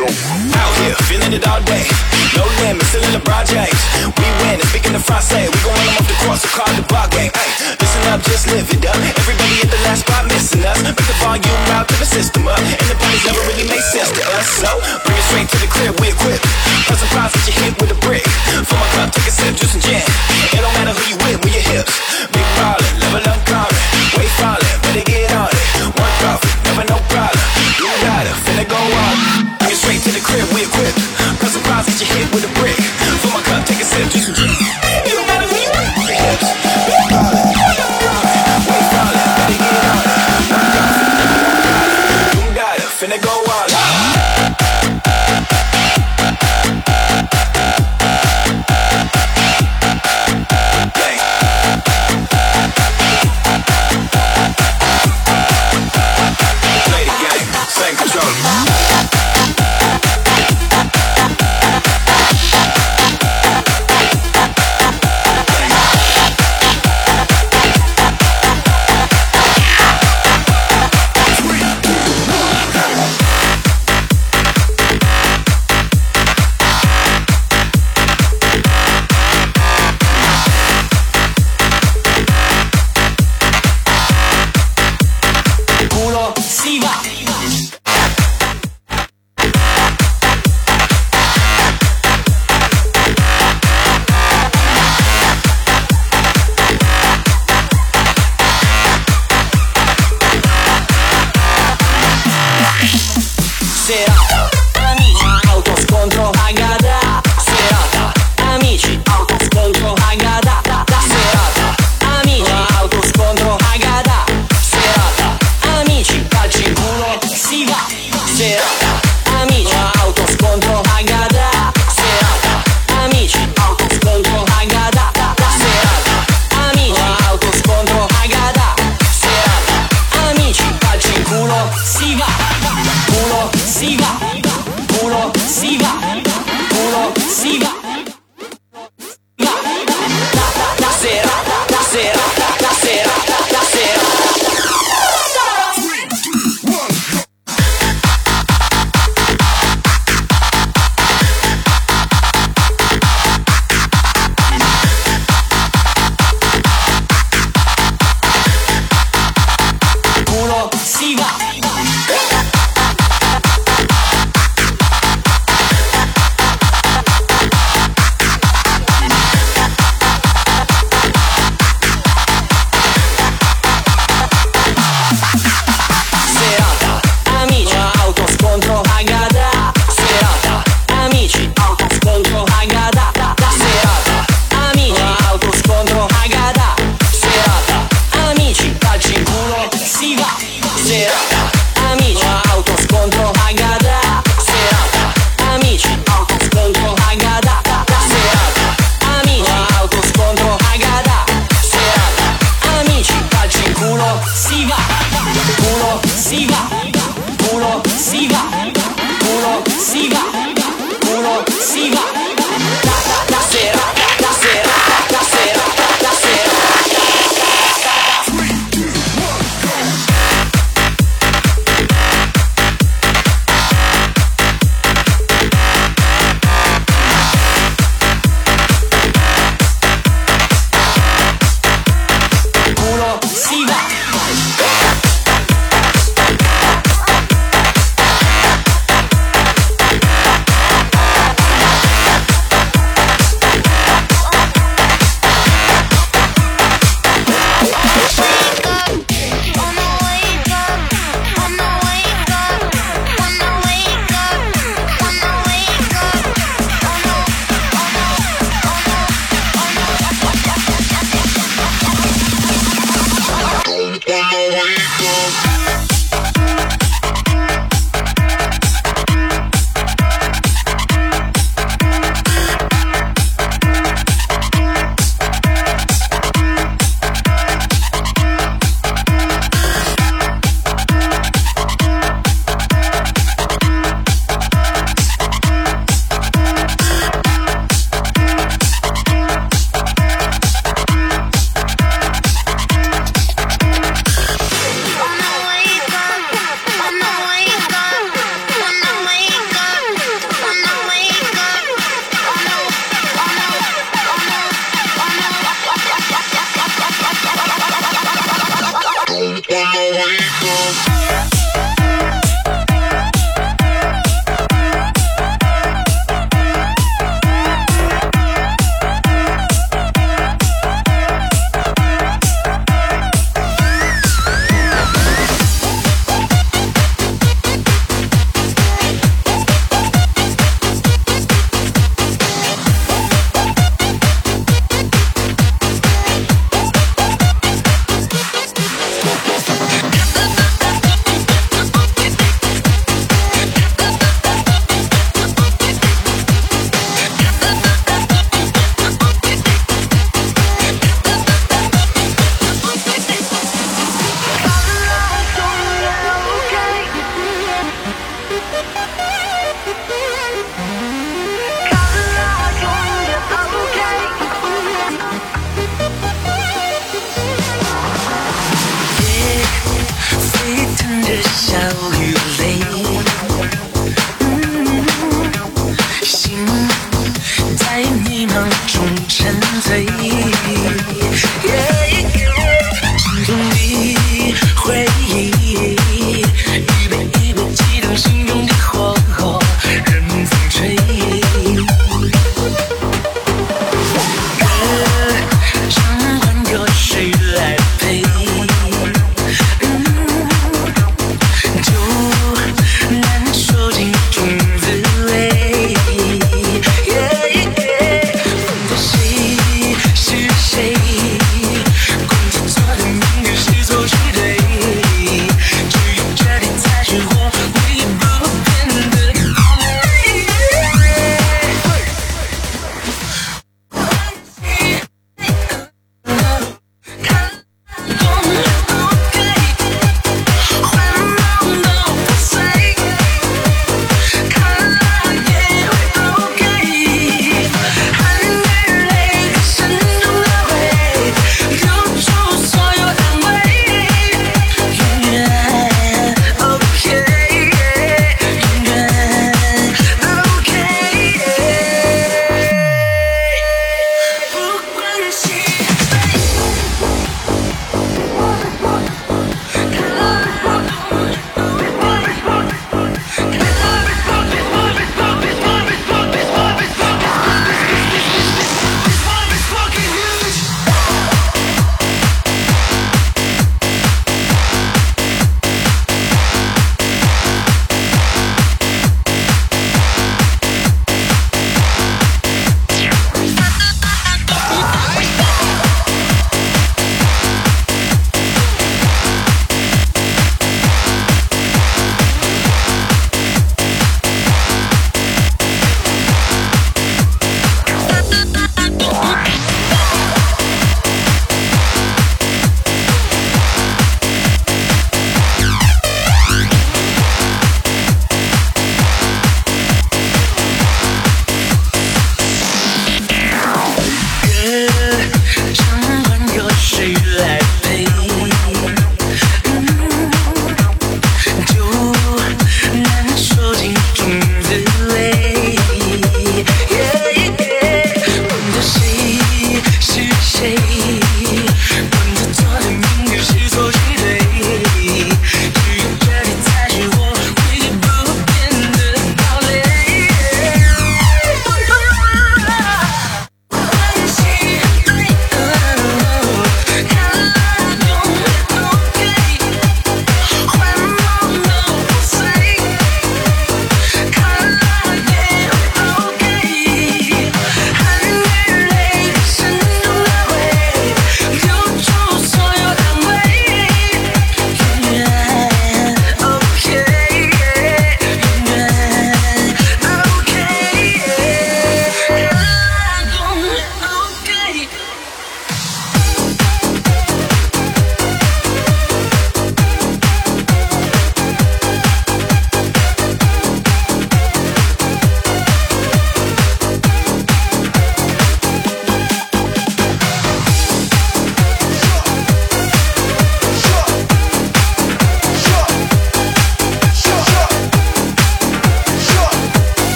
Out here, feeling it all day. No limits, still in the projects. We win, and speaking of Francais, we gon' run them off the cross, so call the block game. Ay, listen up, just live it up. Everybody at the last spot missing us. Make the volume out, to the system up. And the party's never really made sense to us, so bring it straight to the clear, we equipped. Plus, surprise, that you hit with a brick. From my club, take a sip, juice and gin. It don't matter who you with, we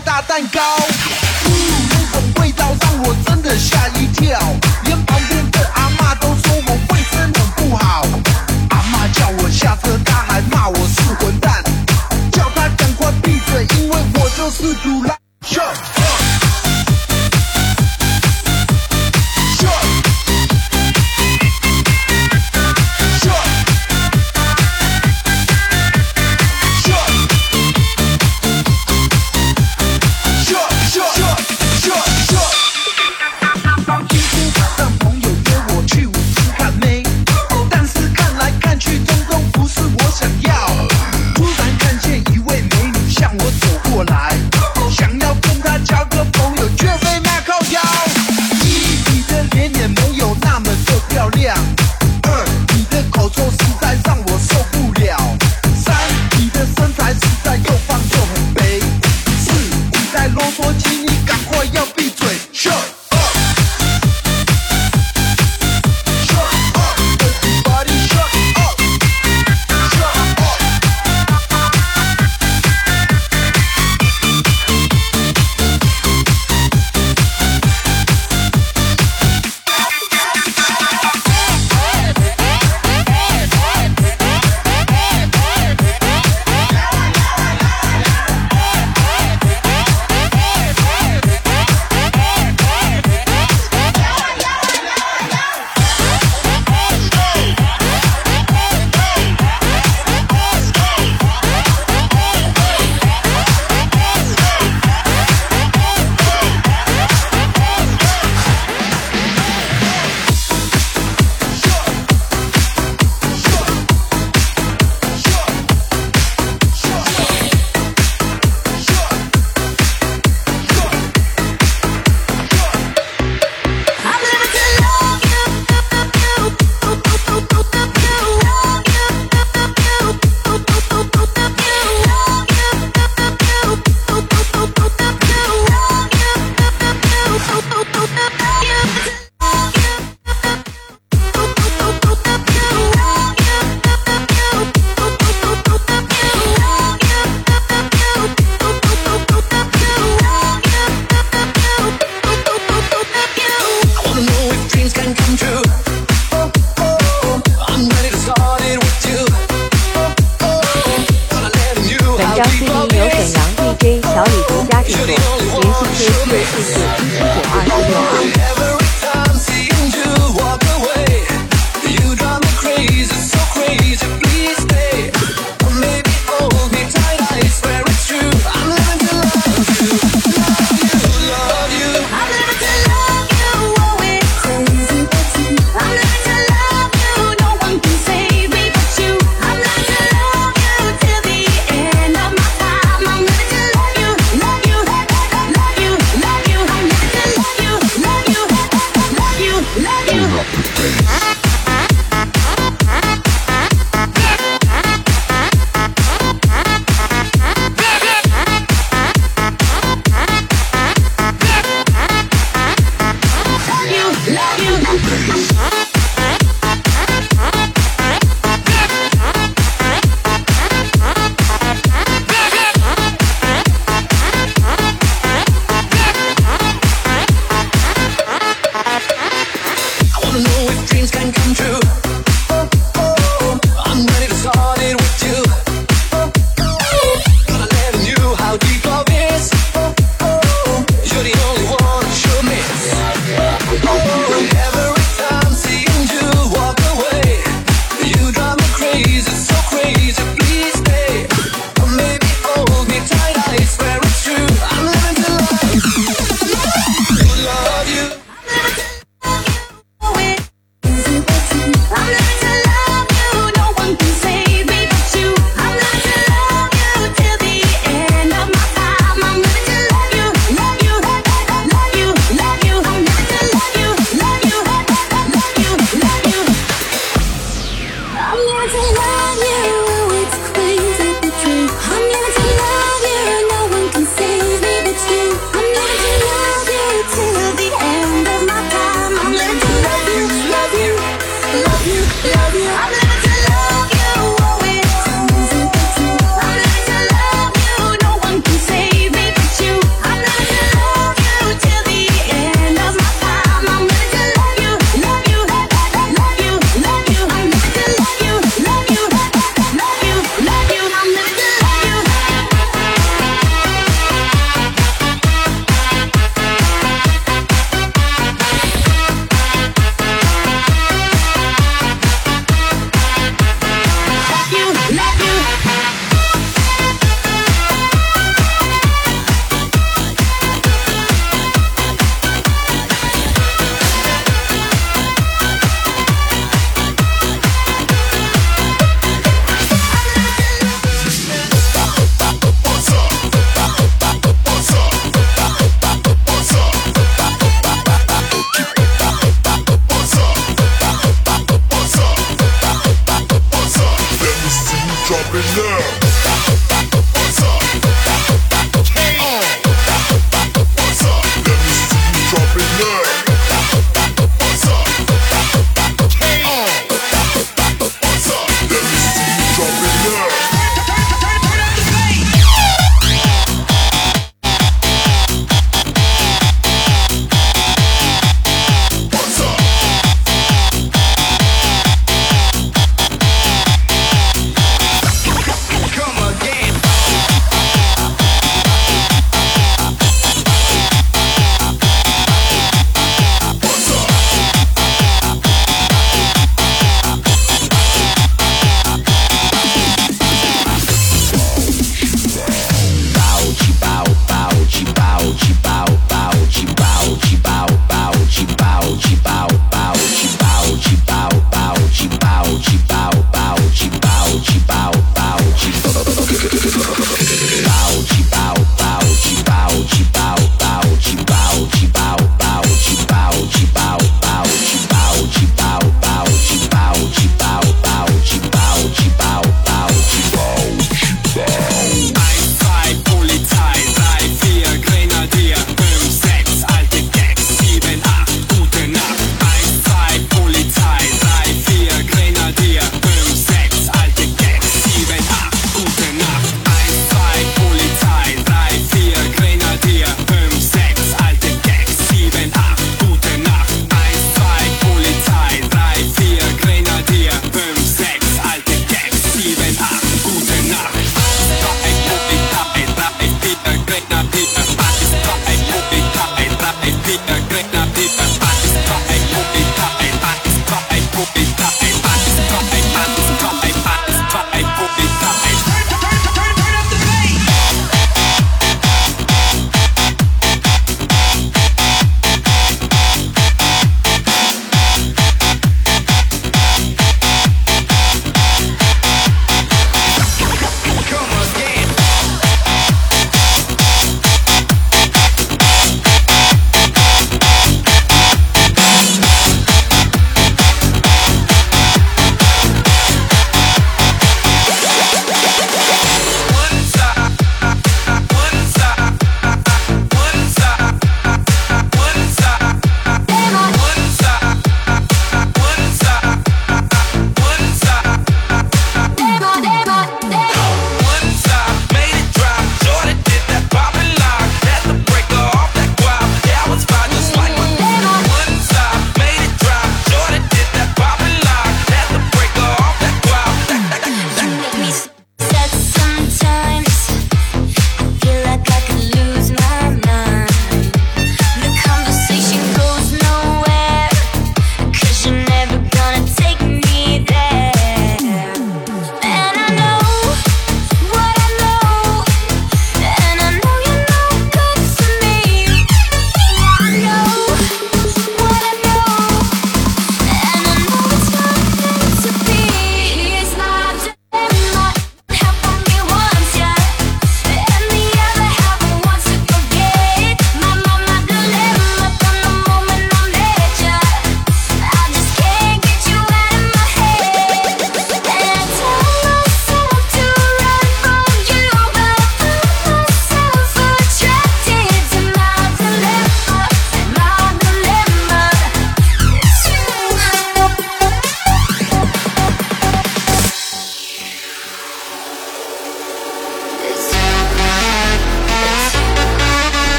大蛋糕呜那种味道让我真的吓一跳连旁边的阿妈都说我卫生很不好阿妈叫我下车他还骂我是混蛋叫他赶快闭嘴因为我就是主人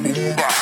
bomba.